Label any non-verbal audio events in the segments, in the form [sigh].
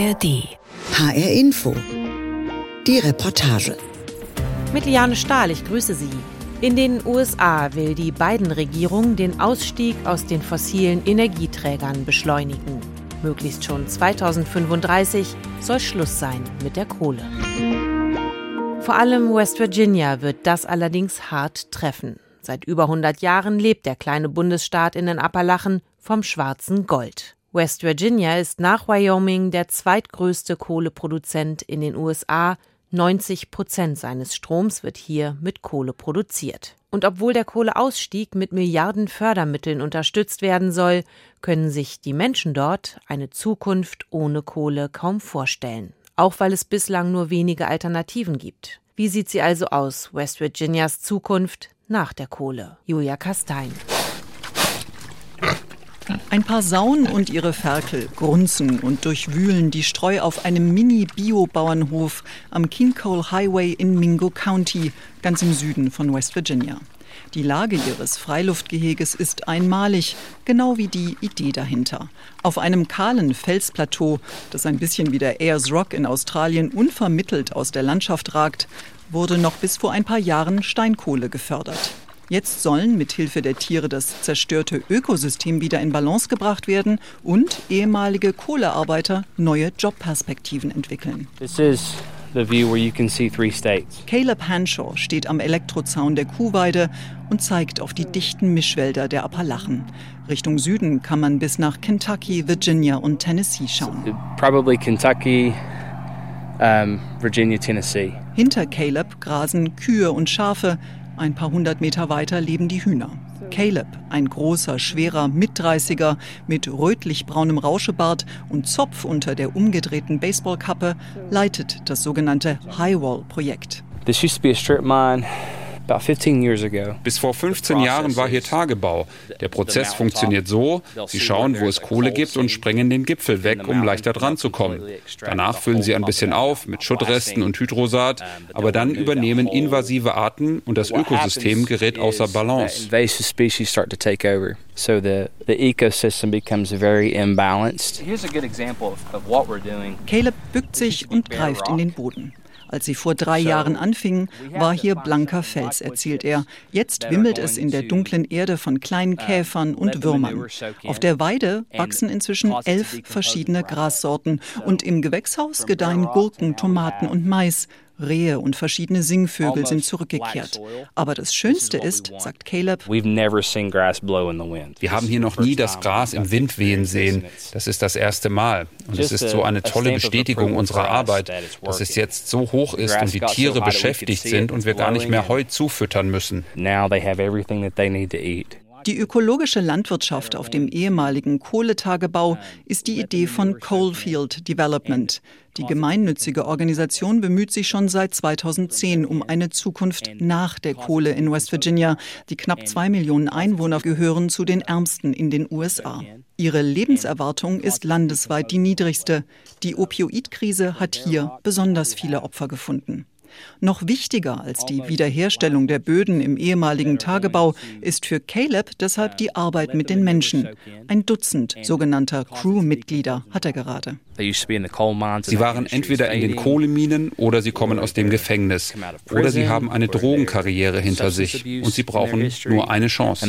ARD. HR Info. Die Reportage. Mit Liane Stahl, ich grüße Sie. In den USA will die Biden-Regierung den Ausstieg aus den fossilen Energieträgern beschleunigen. Möglichst schon 2035 soll Schluss sein mit der Kohle. Vor allem West Virginia wird das allerdings hart treffen. Seit über 100 Jahren lebt der kleine Bundesstaat in den Appalachen vom schwarzen Gold. West Virginia ist nach Wyoming der zweitgrößte Kohleproduzent in den USA. 90 Prozent seines Stroms wird hier mit Kohle produziert. Und obwohl der Kohleausstieg mit Milliarden Fördermitteln unterstützt werden soll, können sich die Menschen dort eine Zukunft ohne Kohle kaum vorstellen. Auch weil es bislang nur wenige Alternativen gibt. Wie sieht sie also aus, West Virginias Zukunft nach der Kohle? Julia Kastein. Ein paar Sauen und ihre Ferkel grunzen und durchwühlen die Streu auf einem Mini-Bio-Bauernhof am King Cole Highway in Mingo County, ganz im Süden von West Virginia. Die Lage ihres Freiluftgeheges ist einmalig, genau wie die Idee dahinter. Auf einem kahlen Felsplateau, das ein bisschen wie der Ayers Rock in Australien unvermittelt aus der Landschaft ragt, wurde noch bis vor ein paar Jahren Steinkohle gefördert. Jetzt sollen mit Hilfe der Tiere das zerstörte Ökosystem wieder in Balance gebracht werden und ehemalige Kohlearbeiter neue Jobperspektiven entwickeln. This is the view where you can see three states. Caleb Hanshaw steht am Elektrozaun der Kuhweide und zeigt auf die dichten Mischwälder der Appalachen. Richtung Süden kann man bis nach Kentucky, Virginia und Tennessee schauen. Probably Kentucky, um, Virginia, Tennessee. Hinter Caleb grasen Kühe und Schafe. Ein paar hundert Meter weiter leben die Hühner. Caleb, ein großer, schwerer Mitdreißiger mit rötlich-braunem Rauschebart und Zopf unter der umgedrehten Baseballkappe, leitet das sogenannte Highwall-Projekt. This used to be a strip mine about 15 years ago. Bis vor 15 Jahren war hier Tagebau. Der Prozess funktioniert so, Sie schauen, wo es Kohle gibt und sprengen den Gipfel weg, um leichter dran zu kommen. Danach füllen Sie ein bisschen auf mit Schuttresten und Hydrosat, aber dann übernehmen invasive Arten und das Ökosystem gerät außer Balance. Invasive species start to take over. So the, the ecosystem becomes very imbalanced. Here's a good example of, of what we're doing. Caleb bückt sich und greift in den Boden. Als sie vor drei Jahren anfingen, war hier blanker Fels, erzählt er. Jetzt wimmelt es in der dunklen Erde von kleinen Käfern und Würmern. Auf der Weide wachsen inzwischen elf verschiedene Grassorten und im Gewächshaus gedeihen Gurken, Tomaten und Mais. Rehe und verschiedene Singvögel sind zurückgekehrt. Aber das Schönste ist, sagt Caleb, wir haben hier noch nie das Gras im Wind wehen sehen. Das ist das erste Mal. Und es ist so eine tolle Bestätigung unserer Arbeit, dass es jetzt so hoch ist und die Tiere beschäftigt sind und wir gar nicht mehr Heu zufüttern müssen. Now they have everything that they need to eat. Die ökologische Landwirtschaft auf dem ehemaligen Kohletagebau ist die Idee von Coalfield Development. Die gemeinnützige Organisation bemüht sich schon seit 2010 um eine Zukunft nach der Kohle in West Virginia. Die knapp zwei Millionen Einwohner gehören zu den ärmsten in den USA. Ihre Lebenserwartung ist landesweit die niedrigste. Die Opioidkrise hat hier besonders viele Opfer gefunden. Noch wichtiger als die Wiederherstellung der Böden im ehemaligen Tagebau ist für Caleb deshalb die Arbeit mit den Menschen. Ein Dutzend sogenannter Crewmitglieder hat er gerade. Sie waren entweder in den Kohleminen oder sie kommen aus dem Gefängnis. Oder sie haben eine Drogenkarriere hinter sich und sie brauchen nur eine Chance.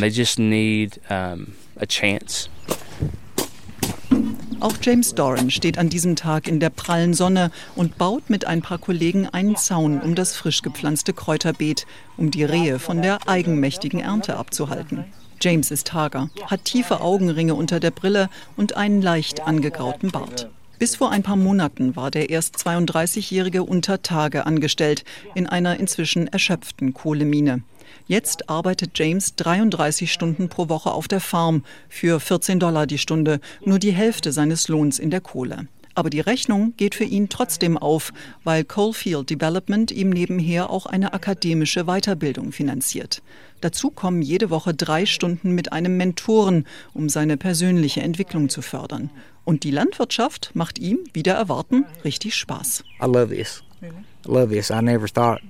Auch James Doran steht an diesem Tag in der prallen Sonne und baut mit ein paar Kollegen einen Zaun um das frisch gepflanzte Kräuterbeet, um die Rehe von der eigenmächtigen Ernte abzuhalten. James ist hager, hat tiefe Augenringe unter der Brille und einen leicht angegrauten Bart. Bis vor ein paar Monaten war der erst 32-Jährige unter Tage angestellt in einer inzwischen erschöpften Kohlemine. Jetzt arbeitet James 33 Stunden pro Woche auf der Farm für 14 Dollar die Stunde, nur die Hälfte seines Lohns in der Kohle. Aber die Rechnung geht für ihn trotzdem auf, weil Coalfield Development ihm nebenher auch eine akademische Weiterbildung finanziert. Dazu kommen jede Woche drei Stunden mit einem Mentoren, um seine persönliche Entwicklung zu fördern. Und die Landwirtschaft macht ihm, wieder erwarten, richtig Spaß. I love this. I love this. I never thought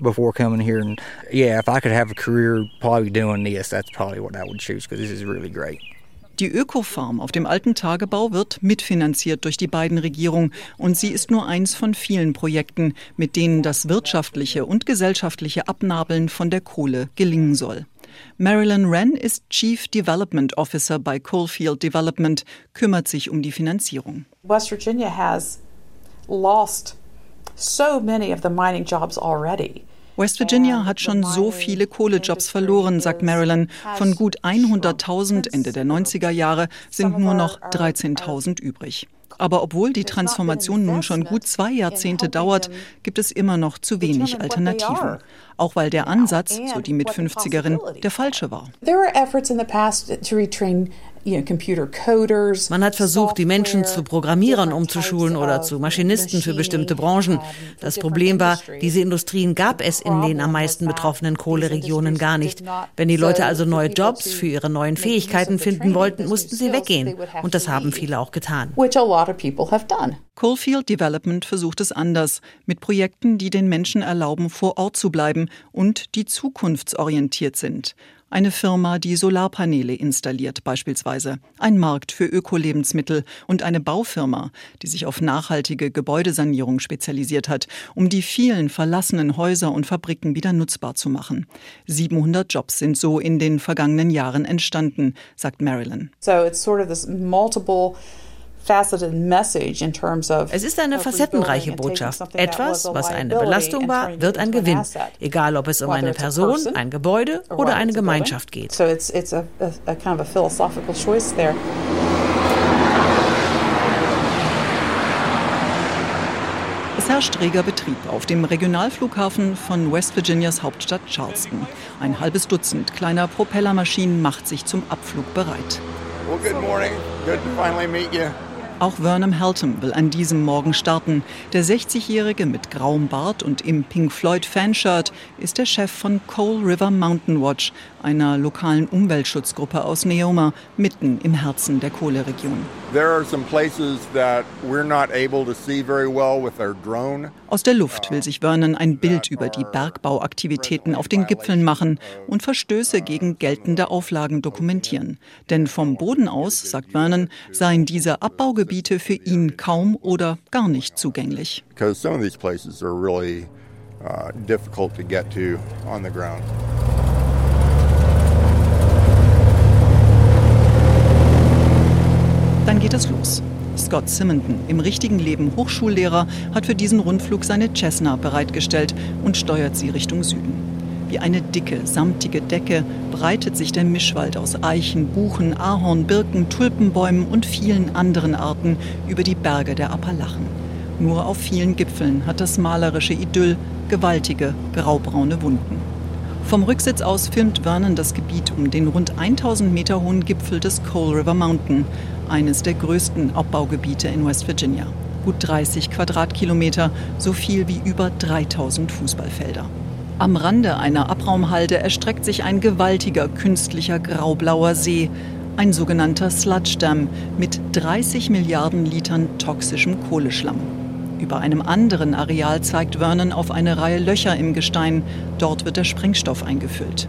before coming here. And yeah, if I could have a career probably doing this, that's probably what I would choose because this is really great. Die Ökofarm auf dem alten Tagebau wird mitfinanziert durch die beiden Regierungen und sie ist nur eins von vielen Projekten, mit denen das wirtschaftliche und gesellschaftliche Abnabeln von der Kohle gelingen soll. Marilyn Wren ist Chief Development Officer bei Coalfield Development, kümmert sich um die Finanzierung. West Virginia has lost so many of the mining jobs already. West Virginia hat schon so viele Kohlejobs verloren, sagt Marilyn. Von gut 100.000 Ende der 90er Jahre sind nur noch 13.000 übrig. Aber obwohl die Transformation nun schon gut zwei Jahrzehnte dauert, gibt es immer noch zu wenig Alternativen. Auch weil der Ansatz, so die Mit-50erin, der falsche war. Man hat versucht, die Menschen zu Programmierern umzuschulen oder zu Maschinisten für bestimmte Branchen. Das Problem war, diese Industrien gab es in den am meisten betroffenen Kohleregionen gar nicht. Wenn die Leute also neue Jobs für ihre neuen Fähigkeiten finden wollten, mussten sie weggehen. Und das haben viele auch getan. Coalfield Development versucht es anders, mit Projekten, die den Menschen erlauben, vor Ort zu bleiben und die zukunftsorientiert sind. Eine Firma, die Solarpaneele installiert beispielsweise, ein Markt für Ökolebensmittel und eine Baufirma, die sich auf nachhaltige Gebäudesanierung spezialisiert hat, um die vielen verlassenen Häuser und Fabriken wieder nutzbar zu machen. 700 Jobs sind so in den vergangenen Jahren entstanden, sagt Marilyn. So it's sort of this multiple es ist eine facettenreiche Botschaft. Etwas, was eine Belastung war, wird ein Gewinn, egal ob es um eine Person, ein Gebäude oder eine Gemeinschaft geht. Es herrscht reger Betrieb auf dem Regionalflughafen von West Virginias Hauptstadt Charleston. Ein halbes Dutzend kleiner Propellermaschinen macht sich zum Abflug bereit. Well, good morning. Good to finally meet you. Auch Vernon Haltom will an diesem Morgen starten. Der 60-Jährige mit grauem Bart und im Pink Floyd Fanshirt ist der Chef von Coal River Mountain Watch, einer lokalen Umweltschutzgruppe aus Neoma, mitten im Herzen der Kohleregion. Aus der Luft will sich Vernon ein Bild über die Bergbauaktivitäten auf den Gipfeln machen und Verstöße gegen geltende Auflagen dokumentieren. Denn vom Boden aus, sagt Vernon, seien diese Abbaugebiete für ihn kaum oder gar nicht zugänglich. Uh. Dann geht es los. Scott Simonton, im richtigen Leben Hochschullehrer, hat für diesen Rundflug seine Cessna bereitgestellt und steuert sie Richtung Süden. Wie eine dicke, samtige Decke breitet sich der Mischwald aus Eichen, Buchen, Ahorn, Birken, Tulpenbäumen und vielen anderen Arten über die Berge der Appalachen. Nur auf vielen Gipfeln hat das malerische Idyll gewaltige, graubraune Wunden. Vom Rücksitz aus filmt Vernon das Gebiet um den rund 1000 Meter hohen Gipfel des Coal River Mountain, eines der größten Abbaugebiete in West Virginia. Gut 30 Quadratkilometer, so viel wie über 3000 Fußballfelder. Am Rande einer Abraumhalde erstreckt sich ein gewaltiger künstlicher graublauer See, ein sogenannter Sludge Dam mit 30 Milliarden Litern toxischem Kohleschlamm. Über einem anderen Areal zeigt Vernon auf eine Reihe Löcher im Gestein. Dort wird der Sprengstoff eingefüllt.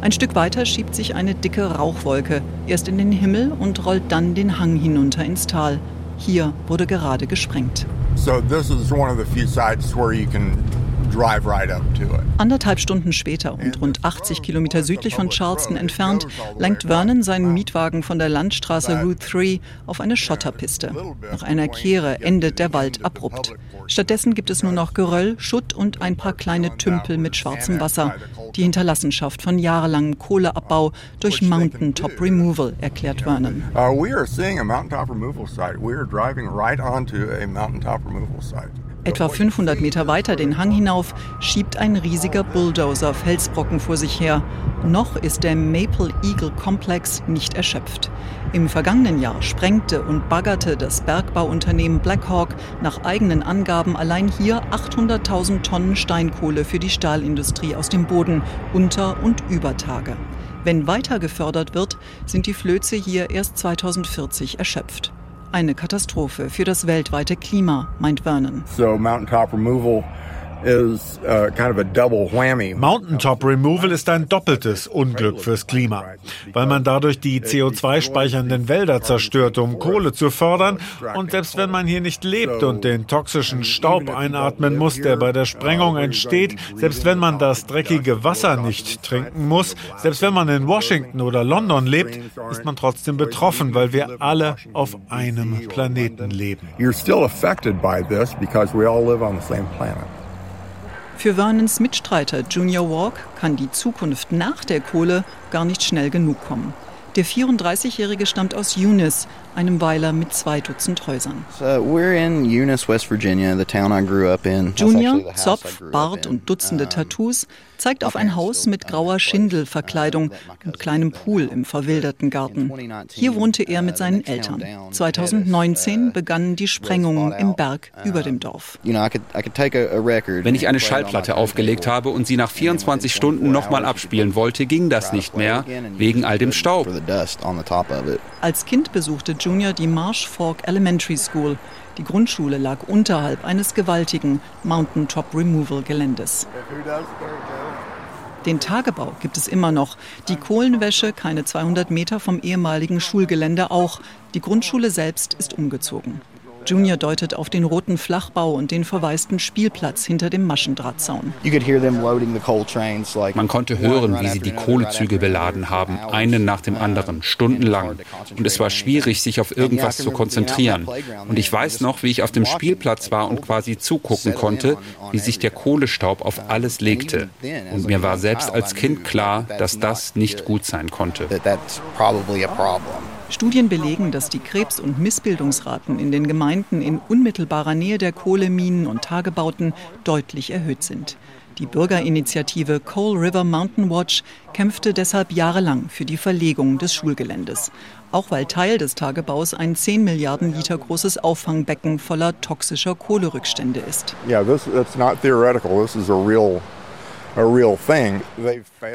Ein Stück weiter schiebt sich eine dicke Rauchwolke erst in den Himmel und rollt dann den Hang hinunter ins Tal. Hier wurde gerade gesprengt. So this is one of the few sites where you can Anderthalb Stunden später und rund 80 Kilometer südlich von Charleston entfernt lenkt Vernon seinen Mietwagen von der Landstraße Route 3 auf eine Schotterpiste. Nach einer Kehre endet der Wald abrupt. Stattdessen gibt es nur noch Geröll, Schutt und ein paar kleine Tümpel mit schwarzem Wasser. Die Hinterlassenschaft von jahrelangem Kohleabbau durch Mountaintop Removal, erklärt Vernon. Uh, we are seeing a mountaintop removal site. We are driving right onto a mountaintop removal site. Etwa 500 Meter weiter den Hang hinauf schiebt ein riesiger Bulldozer Felsbrocken vor sich her. Noch ist der Maple Eagle Komplex nicht erschöpft. Im vergangenen Jahr sprengte und baggerte das Bergbauunternehmen Blackhawk nach eigenen Angaben allein hier 800.000 Tonnen Steinkohle für die Stahlindustrie aus dem Boden unter und über Tage. Wenn weiter gefördert wird, sind die Flöze hier erst 2040 erschöpft. Eine Katastrophe für das weltweite Klima, meint Vernon. So mountaintop removal Mountaintop Removal ist ein doppeltes Unglück fürs Klima, weil man dadurch die CO2-speichernden Wälder zerstört, um Kohle zu fördern. Und selbst wenn man hier nicht lebt und den toxischen Staub einatmen muss, der bei der Sprengung entsteht, selbst wenn man das dreckige Wasser nicht trinken muss, selbst wenn man in Washington oder London lebt, ist man trotzdem betroffen, weil wir alle auf einem Planeten leben. You're still affected by this because we all live on the same planet. Für Vernons Mitstreiter Junior Walk kann die Zukunft nach der Kohle gar nicht schnell genug kommen. Der 34-Jährige stammt aus Eunice, einem Weiler mit zwei Dutzend Häusern. Junior, Zopf, Bart und Dutzende Tattoos zeigt auf ein Haus mit grauer Schindelverkleidung und kleinem Pool im verwilderten Garten. Hier wohnte er mit seinen Eltern. 2019 begannen die Sprengungen im Berg über dem Dorf. Wenn ich eine Schallplatte aufgelegt habe und sie nach 24 Stunden nochmal abspielen wollte, ging das nicht mehr, wegen all dem Staub. Als Kind besuchte Junior die Marsh Fork Elementary School. Die Grundschule lag unterhalb eines gewaltigen Mountaintop Removal Geländes. Den Tagebau gibt es immer noch. Die Kohlenwäsche keine 200 Meter vom ehemaligen Schulgelände auch. Die Grundschule selbst ist umgezogen. Junior deutet auf den roten Flachbau und den verwaisten Spielplatz hinter dem Maschendrahtzaun. Man konnte hören, wie sie die Kohlezüge beladen haben, einen nach dem anderen, stundenlang. Und es war schwierig, sich auf irgendwas zu konzentrieren. Und ich weiß noch, wie ich auf dem Spielplatz war und quasi zugucken konnte, wie sich der Kohlestaub auf alles legte. Und mir war selbst als Kind klar, dass das nicht gut sein konnte. Studien belegen, dass die Krebs- und Missbildungsraten in den Gemeinden in unmittelbarer Nähe der Kohleminen und Tagebauten deutlich erhöht sind. Die Bürgerinitiative Coal River Mountain Watch kämpfte deshalb jahrelang für die Verlegung des Schulgeländes. Auch weil Teil des Tagebaus ein 10 Milliarden Liter großes Auffangbecken voller toxischer Kohlerückstände ist. Yeah, this, it's not theoretical. This is a real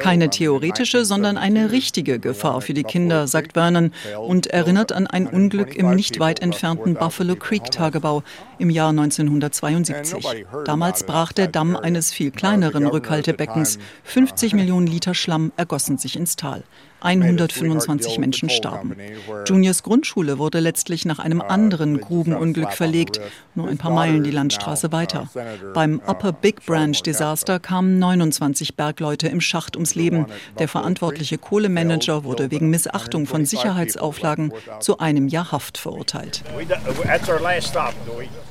keine theoretische, sondern eine richtige Gefahr für die Kinder, sagt Vernon und erinnert an ein Unglück im nicht weit entfernten Buffalo Creek Tagebau im Jahr 1972. Damals brach der Damm eines viel kleineren Rückhaltebeckens. 50 Millionen Liter Schlamm ergossen sich ins Tal. 125 Menschen starben. Juniors Grundschule wurde letztlich nach einem uh, anderen Grubenunglück verlegt, nur ein paar Meilen die Landstraße uh, weiter. Beim uh, Upper Big Branch Desaster kamen 29 Bergleute im Schacht ums Leben. Der verantwortliche Kohlemanager wurde wegen Missachtung von Sicherheitsauflagen zu einem Jahr Haft verurteilt.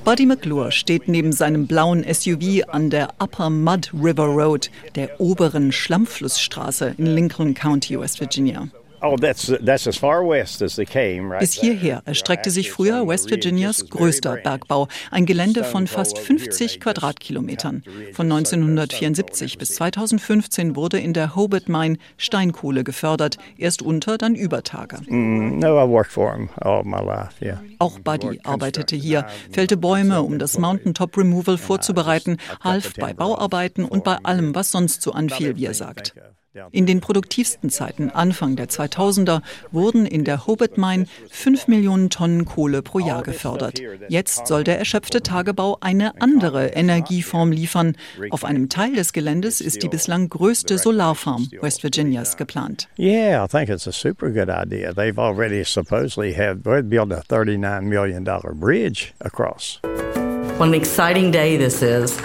Buddy McClure steht neben seinem blauen SUV an der Upper Mud River Road, der oberen Schlammflussstraße in Lincoln County, West Virginia. Oh, Bis hierher erstreckte sich früher West Virginias größter Bergbau, ein Gelände von fast 50 Quadratkilometern. Von 1974 bis 2015 wurde in der Hobart Mine Steinkohle gefördert, erst unter, dann über Tage. Mm, Auch Buddy arbeitete hier, fällte Bäume, um das Mountaintop Removal vorzubereiten, half bei Bauarbeiten und bei allem, was sonst so anfiel, wie er sagt. In den produktivsten Zeiten Anfang der 2000er wurden in der Hobart Mine 5 Millionen Tonnen Kohle pro Jahr gefördert. Jetzt soll der erschöpfte Tagebau eine andere Energieform liefern. Auf einem Teil des Geländes ist die bislang größte Solarfarm West Virginias geplant. Yeah, I think it's a super good idea. They've already supposedly have built a 39 million dollar bridge across. What an exciting day this is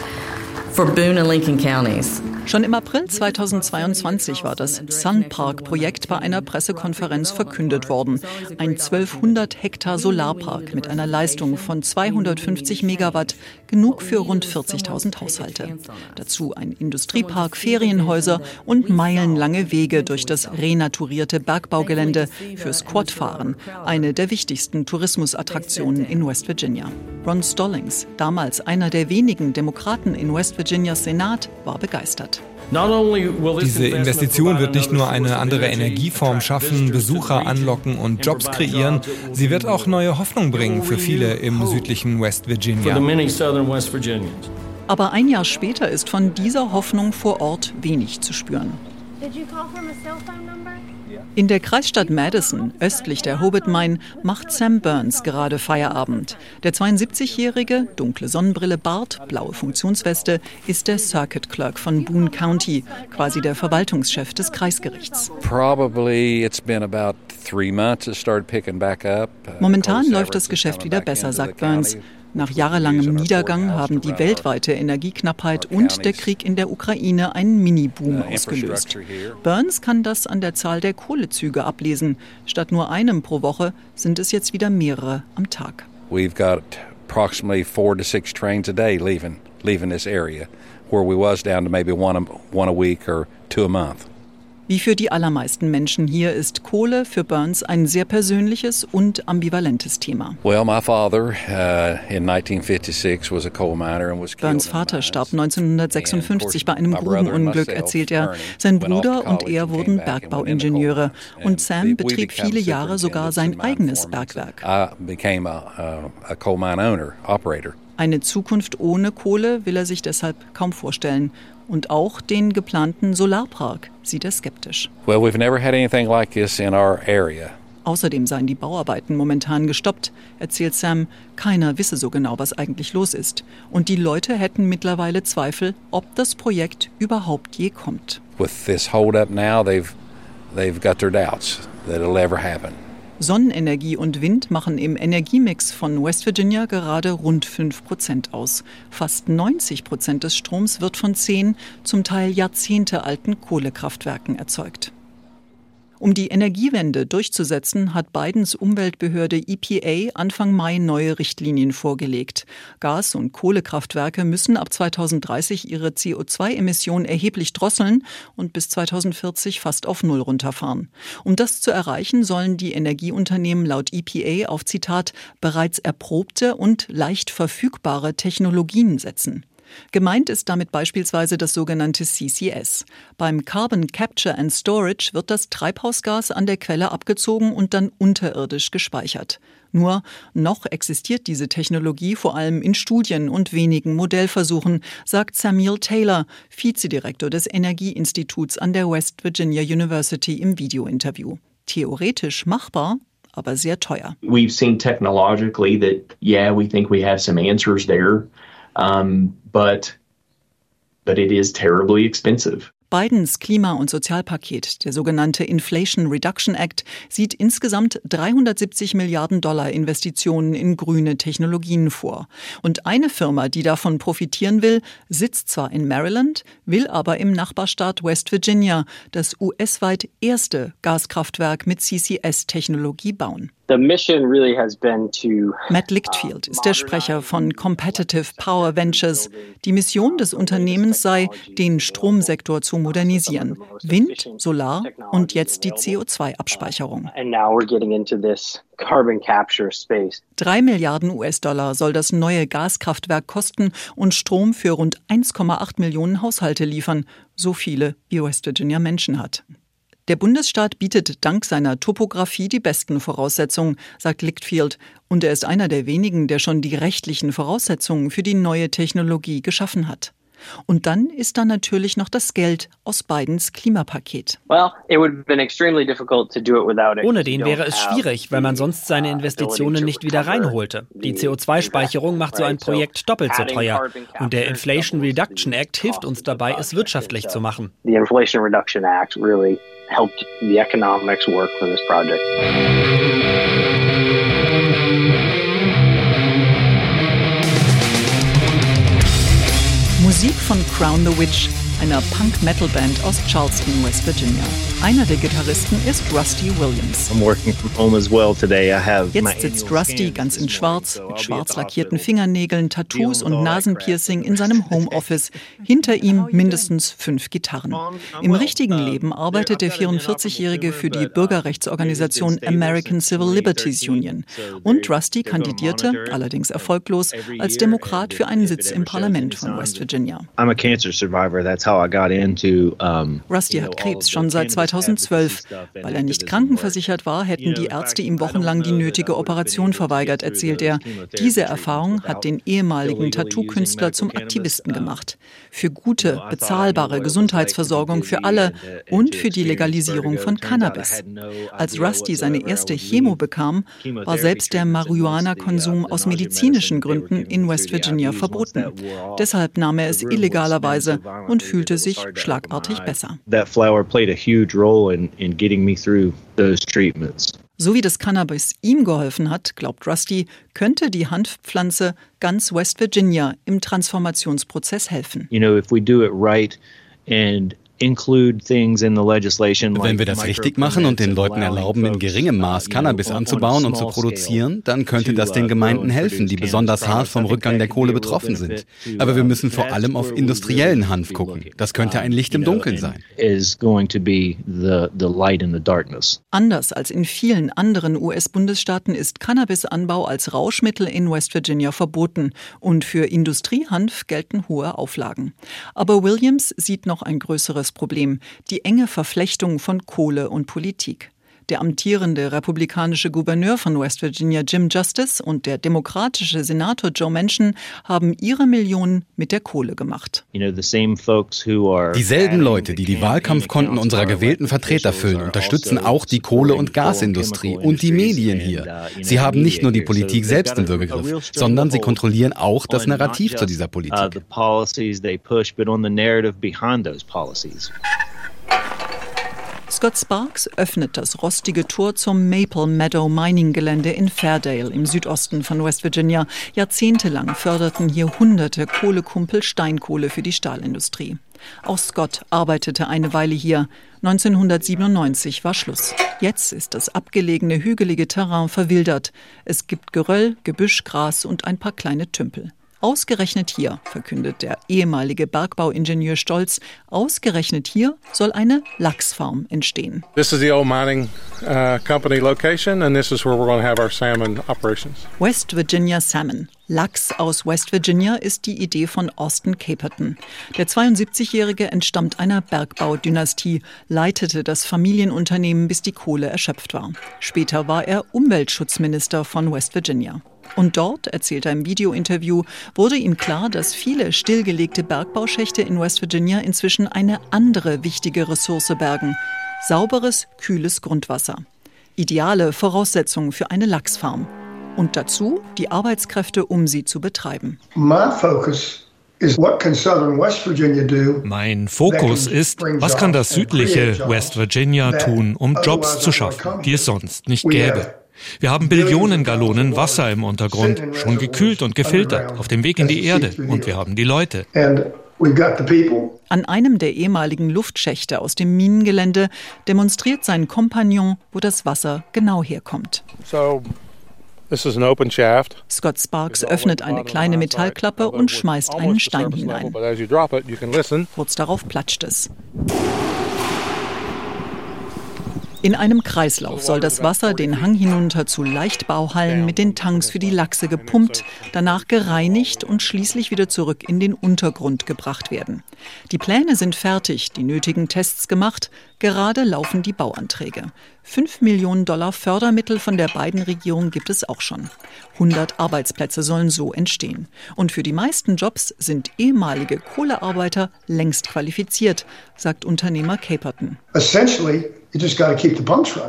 for Boone and Lincoln counties. Schon im April 2022 war das Sun Park Projekt bei einer Pressekonferenz verkündet worden. Ein 1200 Hektar Solarpark mit einer Leistung von 250 Megawatt, genug für rund 40.000 Haushalte. Dazu ein Industriepark, Ferienhäuser und meilenlange Wege durch das renaturierte Bergbaugelände fürs Quadfahren, eine der wichtigsten Tourismusattraktionen in West Virginia. Ron Stallings, damals einer der wenigen Demokraten in West Virginias Senat, war begeistert. Diese Investition wird nicht nur eine andere Energieform schaffen, Besucher anlocken und Jobs kreieren, sie wird auch neue Hoffnung bringen für viele im südlichen West Virginia. Aber ein Jahr später ist von dieser Hoffnung vor Ort wenig zu spüren. Did you call from a cell phone number? In der Kreisstadt Madison, östlich der Hobbit Mine, macht Sam Burns gerade Feierabend. Der 72-jährige, dunkle Sonnenbrille, Bart, blaue Funktionsweste, ist der Circuit Clerk von Boone County, quasi der Verwaltungschef des Kreisgerichts. Momentan läuft das Geschäft wieder besser, sagt Burns. Nach jahrelangem Niedergang haben die weltweite Energieknappheit und der Krieg in der Ukraine einen Mini-Boom ausgelöst. Burns kann das an der Zahl der Kohlezüge ablesen. Statt nur einem pro Woche sind es jetzt wieder mehrere am Tag. We've got approximately four to six trains a day leaving leaving this area, where we was down to maybe one a, one a week or two a month. Wie für die allermeisten Menschen hier ist Kohle für Burns ein sehr persönliches und ambivalentes Thema. Well, my father uh, in 1956 was a coal miner and was Burns Vater starb 1956 bei einem Grubenunglück, erzählt er. Sein Bruder und er wurden Bergbauingenieure und Sam betrieb viele Jahre sogar sein eigenes Bergwerk. Eine Zukunft ohne Kohle will er sich deshalb kaum vorstellen. Und auch den geplanten Solarpark sieht er skeptisch. Well, we've never had anything like this in our area. Außerdem seien die Bauarbeiten momentan gestoppt, erzählt Sam. Keiner wisse so genau, was eigentlich los ist. Und die Leute hätten mittlerweile Zweifel, ob das Projekt überhaupt je kommt. With this hold up now, they've, they've got their doubts that it'll ever happen. Sonnenenergie und Wind machen im Energiemix von West Virginia gerade rund 5 Prozent aus. Fast 90 Prozent des Stroms wird von zehn, zum Teil jahrzehntealten Kohlekraftwerken erzeugt. Um die Energiewende durchzusetzen, hat Bidens Umweltbehörde EPA Anfang Mai neue Richtlinien vorgelegt. Gas- und Kohlekraftwerke müssen ab 2030 ihre CO2-Emissionen erheblich drosseln und bis 2040 fast auf Null runterfahren. Um das zu erreichen, sollen die Energieunternehmen laut EPA auf Zitat bereits erprobte und leicht verfügbare Technologien setzen. Gemeint ist damit beispielsweise das sogenannte CCS. Beim Carbon Capture and Storage wird das Treibhausgas an der Quelle abgezogen und dann unterirdisch gespeichert. Nur noch existiert diese Technologie vor allem in Studien und wenigen Modellversuchen, sagt Samuel Taylor, Vizedirektor des Energieinstituts an der West Virginia University im Videointerview. Theoretisch machbar, aber sehr teuer. We've seen technologically that yeah, we think we have some answers there. Um, but but it is terribly expensive. Bidens Klima- und Sozialpaket, der sogenannte Inflation Reduction Act, sieht insgesamt 370 Milliarden Dollar Investitionen in grüne Technologien vor. Und eine Firma, die davon profitieren will, sitzt zwar in Maryland, will aber im Nachbarstaat West Virginia das US-weit erste Gaskraftwerk mit CCS-Technologie bauen. Matt Lichtfield ist der Sprecher von Competitive Power Ventures. Die Mission des Unternehmens sei, den Stromsektor zu modernisieren. Wind, Solar und jetzt die CO2-Abspeicherung. Drei Milliarden US-Dollar soll das neue Gaskraftwerk kosten und Strom für rund 1,8 Millionen Haushalte liefern, so viele wie West Virginia Menschen hat. Der Bundesstaat bietet dank seiner Topographie die besten Voraussetzungen, sagt Lichtfield, und er ist einer der wenigen, der schon die rechtlichen Voraussetzungen für die neue Technologie geschaffen hat. Und dann ist da natürlich noch das Geld aus Bidens Klimapaket. Ohne den wäre es schwierig, weil man sonst seine Investitionen nicht wieder reinholte. Die CO2-Speicherung macht so ein Projekt doppelt so teuer. Und der Inflation Reduction Act hilft uns dabei, es wirtschaftlich zu machen. Helped the economics work for this project. Musik von Crown the Witch einer Punk-Metal-Band aus Charleston, West Virginia. Einer der Gitarristen ist Rusty Williams. Jetzt sitzt Rusty ganz in Schwarz, mit schwarz lackierten Fingernägeln, Tattoos und Nasenpiercing in seinem Homeoffice. Hinter ihm mindestens fünf Gitarren. Im richtigen Leben arbeitet der 44-Jährige für die Bürgerrechtsorganisation American Civil Liberties Union. Und Rusty kandidierte, allerdings erfolglos, als Demokrat für einen Sitz im Parlament von West Virginia. I'm a cancer survivor. That's how Rusty hat Krebs schon seit 2000 2012. Weil er nicht krankenversichert war, hätten die Ärzte ihm wochenlang die nötige Operation verweigert, erzählt er. Diese Erfahrung hat den ehemaligen Tattoo-Künstler zum Aktivisten gemacht. Für gute, bezahlbare Gesundheitsversorgung für alle und für die Legalisierung von Cannabis. Als Rusty seine erste Chemo bekam, war selbst der Marihuana-Konsum aus medizinischen Gründen in West Virginia verboten. Deshalb nahm er es illegalerweise und fühlte sich schlagartig besser. That flower played a huge role in, in getting me through those treatments. So wie das Cannabis ihm geholfen hat, glaubt Rusty, könnte die Hanfpflanze ganz West Virginia im Transformationsprozess helfen. You know, if we do it right and wenn wir das richtig machen und den Leuten erlauben, in geringem Maß Cannabis anzubauen und zu produzieren, dann könnte das den Gemeinden helfen, die besonders hart vom Rückgang der Kohle betroffen sind. Aber wir müssen vor allem auf industriellen Hanf gucken. Das könnte ein Licht im Dunkeln sein. Anders als in vielen anderen US-Bundesstaaten ist Cannabisanbau als Rauschmittel in West Virginia verboten und für Industriehanf gelten hohe Auflagen. Aber Williams sieht noch ein größeres anderes Problem, die enge Verflechtung von Kohle und Politik. Der amtierende republikanische Gouverneur von West Virginia Jim Justice und der demokratische Senator Joe Manchin haben ihre Millionen mit der Kohle gemacht. Dieselben Leute, die die Wahlkampfkonten unserer gewählten Vertreter füllen, unterstützen auch die Kohle- und Gasindustrie und die Medien hier. Sie haben nicht nur die Politik selbst im Würgegriff, sondern sie kontrollieren auch das Narrativ zu dieser Politik. Scott Sparks öffnet das rostige Tor zum Maple Meadow Mining Gelände in Fairdale im Südosten von West Virginia. Jahrzehntelang förderten hier hunderte Kohlekumpel Steinkohle für die Stahlindustrie. Auch Scott arbeitete eine Weile hier. 1997 war Schluss. Jetzt ist das abgelegene hügelige Terrain verwildert. Es gibt Geröll, Gebüsch, Gras und ein paar kleine Tümpel. Ausgerechnet hier, verkündet der ehemalige Bergbauingenieur stolz, ausgerechnet hier soll eine Lachsfarm entstehen. This is the old mining uh, company location and this is where we're going to have our salmon operations. West Virginia Salmon. Lachs aus West Virginia ist die Idee von Austin Caperton. Der 72-Jährige entstammt einer Bergbaudynastie, leitete das Familienunternehmen, bis die Kohle erschöpft war. Später war er Umweltschutzminister von West Virginia. Und dort, erzählt er im Videointerview, wurde ihm klar, dass viele stillgelegte Bergbauschächte in West Virginia inzwischen eine andere wichtige Ressource bergen. Sauberes, kühles Grundwasser. Ideale Voraussetzungen für eine Lachsfarm. Und dazu die Arbeitskräfte, um sie zu betreiben. My focus mein Fokus ist, was kann das südliche West Virginia tun, um Jobs zu schaffen, die es sonst nicht gäbe. Wir haben Billionen Gallonen Wasser im Untergrund, schon gekühlt und gefiltert, auf dem Weg in die Erde. Und wir haben die Leute. An einem der ehemaligen Luftschächte aus dem Minengelände demonstriert sein Kompagnon, wo das Wasser genau herkommt. Scott Sparks öffnet eine kleine Metallklappe und schmeißt einen Stein hinein. Kurz darauf platscht es. In einem Kreislauf soll das Wasser den Hang hinunter zu Leichtbauhallen mit den Tanks für die Lachse gepumpt, danach gereinigt und schließlich wieder zurück in den Untergrund gebracht werden. Die Pläne sind fertig, die nötigen Tests gemacht, gerade laufen die Bauanträge. Fünf Millionen Dollar Fördermittel von der beiden Regierung gibt es auch schon. 100 Arbeitsplätze sollen so entstehen. Und für die meisten Jobs sind ehemalige Kohlearbeiter längst qualifiziert, sagt Unternehmer Caperton.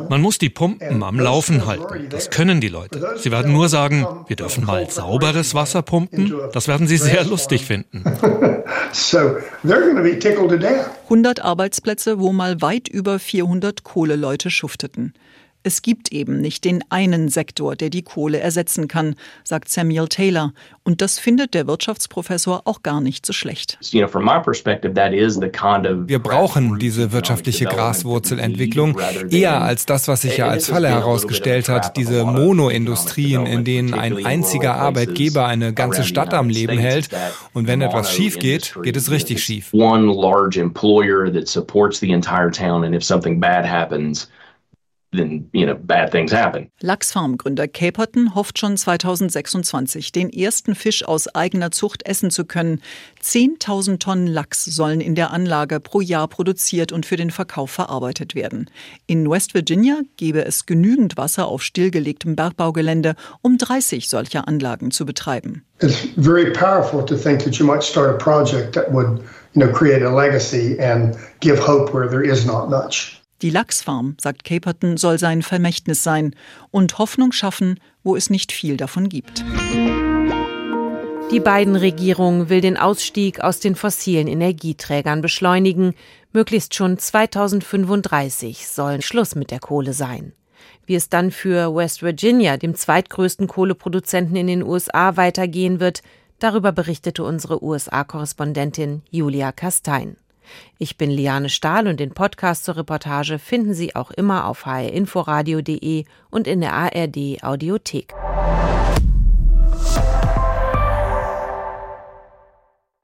Man muss die Pumpen am Laufen halten. Das können die Leute. Sie werden nur sagen, wir dürfen mal sauberes Wasser pumpen. Das werden sie sehr lustig finden. [laughs] 100 Arbeitsplätze, wo mal weit über 400 Kohleleute schufteten. Es gibt eben nicht den einen Sektor, der die Kohle ersetzen kann, sagt Samuel Taylor. Und das findet der Wirtschaftsprofessor auch gar nicht so schlecht. Wir brauchen diese wirtschaftliche Graswurzelentwicklung eher als das, was sich ja als Falle herausgestellt hat, diese Monoindustrien, in denen ein einziger Arbeitgeber eine ganze Stadt am Leben hält. Und wenn etwas schief geht, geht es richtig schief. One large employer that supports the entire town and if something bad happens, then you know bad things happen. Lachsfarmgründer Caperton hofft schon 2026 den ersten Fisch aus eigener Zucht essen zu können. 10.000 Tonnen Lachs sollen in der Anlage pro Jahr produziert und für den Verkauf verarbeitet werden. In West Virginia gäbe es genügend Wasser auf stillgelegtem Bergbaugelände, um 30 solcher Anlagen zu betreiben. It's very powerful to think that you might start a project that would, you know, create a legacy and give hope where there is not much. Die Lachsfarm, sagt Caperton, soll sein Vermächtnis sein und Hoffnung schaffen, wo es nicht viel davon gibt. Die Biden-Regierung will den Ausstieg aus den fossilen Energieträgern beschleunigen. Möglichst schon 2035 soll Schluss mit der Kohle sein. Wie es dann für West Virginia, dem zweitgrößten Kohleproduzenten in den USA, weitergehen wird, darüber berichtete unsere USA-Korrespondentin Julia Kastein. Ich bin Liane Stahl und den Podcast zur Reportage finden Sie auch immer auf hrinforadio.de und in der ARD Audiothek.